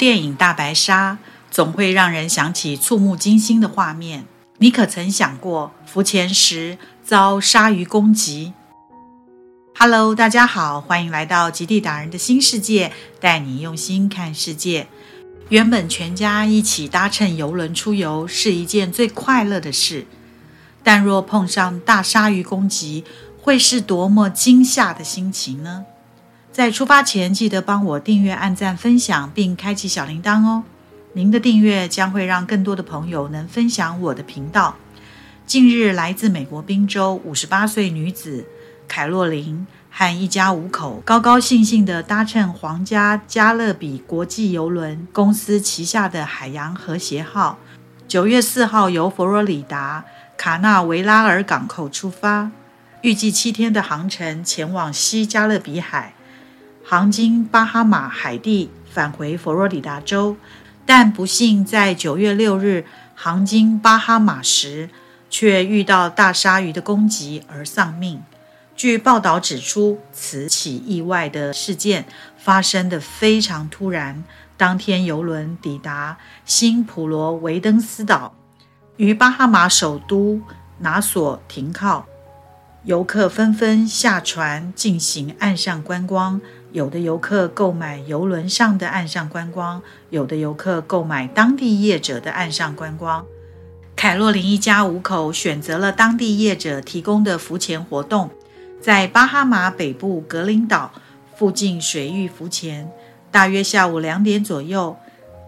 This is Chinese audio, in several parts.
电影《大白鲨》总会让人想起触目惊心的画面。你可曾想过浮潜时遭鲨鱼攻击？Hello，大家好，欢迎来到极地达人的新世界，带你用心看世界。原本全家一起搭乘游轮出游是一件最快乐的事，但若碰上大鲨鱼攻击，会是多么惊吓的心情呢？在出发前，记得帮我订阅、按赞、分享，并开启小铃铛哦。您的订阅将会让更多的朋友能分享我的频道。近日，来自美国宾州五十八岁女子凯洛琳和一家五口高高兴兴地搭乘皇家加勒比国际邮轮公司旗下的海洋和谐号，九月四号由佛罗里达卡纳维拉尔港口出发，预计七天的航程前往西加勒比海，航经巴哈马、海地，返回佛罗里达州。但不幸，在九月六日航经巴哈马时，却遇到大鲨鱼的攻击而丧命。据报道指出，此起意外的事件发生的非常突然。当天游轮抵达新普罗维登斯岛，于巴哈马首都拿索停靠，游客纷纷下船进行岸上观光。有的游客购买游轮上的岸上观光，有的游客购买当地业者的岸上观光。凯洛琳一家五口选择了当地业者提供的浮潜活动，在巴哈马北部格林岛附近水域浮潜。大约下午两点左右，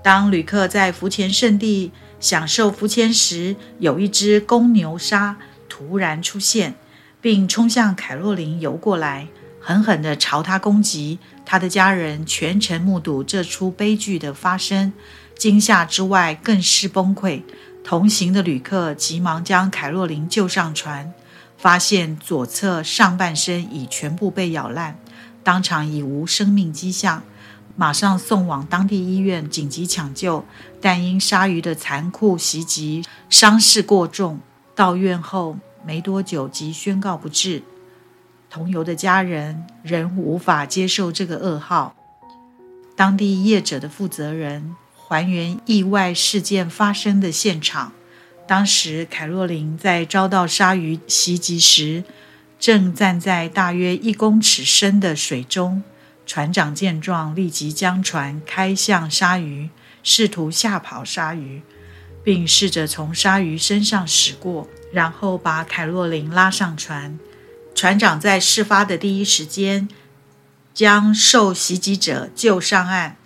当旅客在浮潜圣地享受浮潜时，有一只公牛鲨突然出现，并冲向凯洛琳游过来。狠狠地朝他攻击，他的家人全程目睹这出悲剧的发生，惊吓之外更是崩溃。同行的旅客急忙将凯洛琳救上船，发现左侧上半身已全部被咬烂，当场已无生命迹象，马上送往当地医院紧急抢救，但因鲨鱼的残酷袭击伤势过重，到院后没多久即宣告不治。同游的家人仍无法接受这个噩耗。当地业者的负责人还原意外事件发生的现场。当时，凯洛琳在遭到鲨鱼袭击时，正站在大约一公尺深的水中。船长见状，立即将船开向鲨鱼，试图吓跑鲨鱼，并试着从鲨鱼身上驶过，然后把凯洛琳拉上船。船长在事发的第一时间将受袭击者救上岸，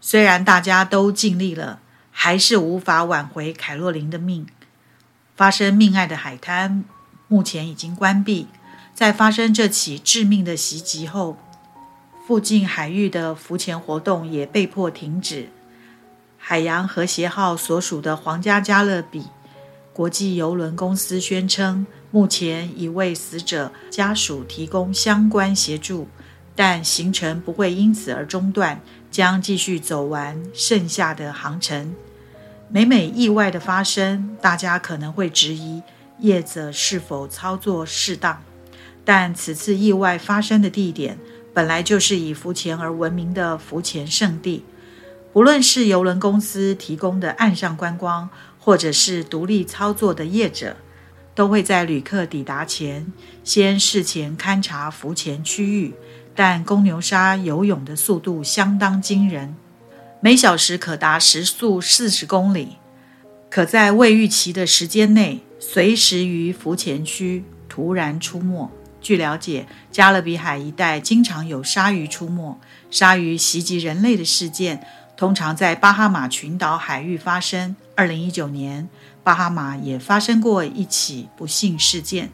虽然大家都尽力了，还是无法挽回凯洛琳的命。发生命案的海滩目前已经关闭。在发生这起致命的袭击后，附近海域的浮潜活动也被迫停止。海洋和谐号所属的皇家加勒比国际邮轮公司宣称。目前已为死者家属提供相关协助，但行程不会因此而中断，将继续走完剩下的航程。每每意外的发生，大家可能会质疑业者是否操作适当，但此次意外发生的地点本来就是以浮潜而闻名的浮潜圣地，不论是邮轮公司提供的岸上观光，或者是独立操作的业者。都会在旅客抵达前先事前勘察浮潜区域，但公牛鲨游泳的速度相当惊人，每小时可达时速四十公里，可在未预期的时间内随时于浮潜区突然出没。据了解，加勒比海一带经常有鲨鱼出没，鲨鱼袭击人类的事件通常在巴哈马群岛海域发生。二零一九年。巴哈马也发生过一起不幸事件，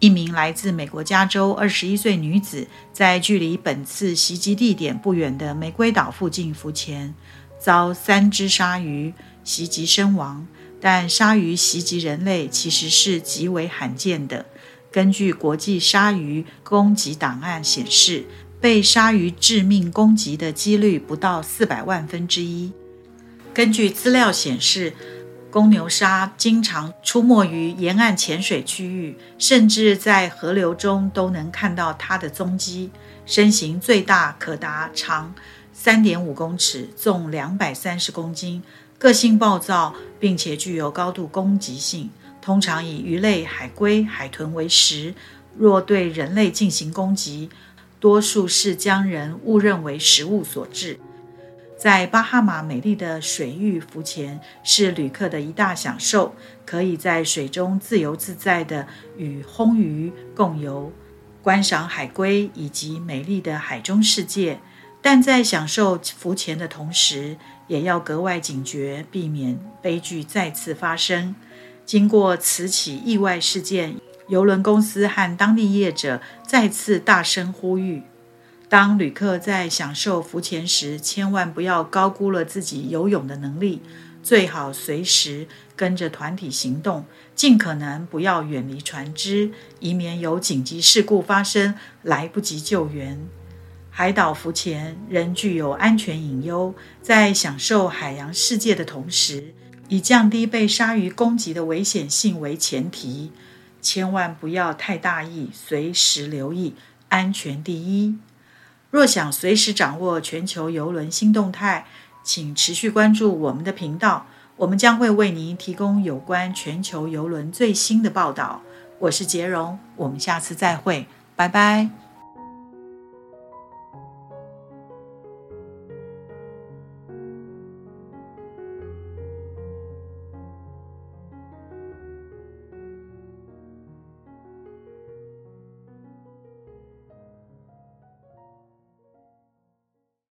一名来自美国加州二十一岁女子在距离本次袭击地点不远的玫瑰岛附近浮潜，遭三只鲨鱼袭击身亡。但鲨鱼袭击人类其实是极为罕见的。根据国际鲨鱼攻击档案显示，被鲨鱼致命攻击的几率不到四百万分之一。根据资料显示。公牛鲨经常出没于沿岸浅水区域，甚至在河流中都能看到它的踪迹。身形最大可达长三点五公尺，重两百三十公斤，个性暴躁，并且具有高度攻击性。通常以鱼类、海龟、海豚为食。若对人类进行攻击，多数是将人误认为食物所致。在巴哈马美丽的水域浮潜是旅客的一大享受，可以在水中自由自在地与红鱼共游，观赏海龟以及美丽的海中世界。但在享受浮潜的同时，也要格外警觉，避免悲剧再次发生。经过此起意外事件，邮轮公司和当地业者再次大声呼吁。当旅客在享受浮潜时，千万不要高估了自己游泳的能力，最好随时跟着团体行动，尽可能不要远离船只，以免有紧急事故发生，来不及救援。海岛浮潜仍具有安全隐忧，在享受海洋世界的同时，以降低被鲨鱼攻击的危险性为前提，千万不要太大意，随时留意，安全第一。若想随时掌握全球邮轮新动态，请持续关注我们的频道，我们将会为您提供有关全球邮轮最新的报道。我是杰荣，我们下次再会，拜拜。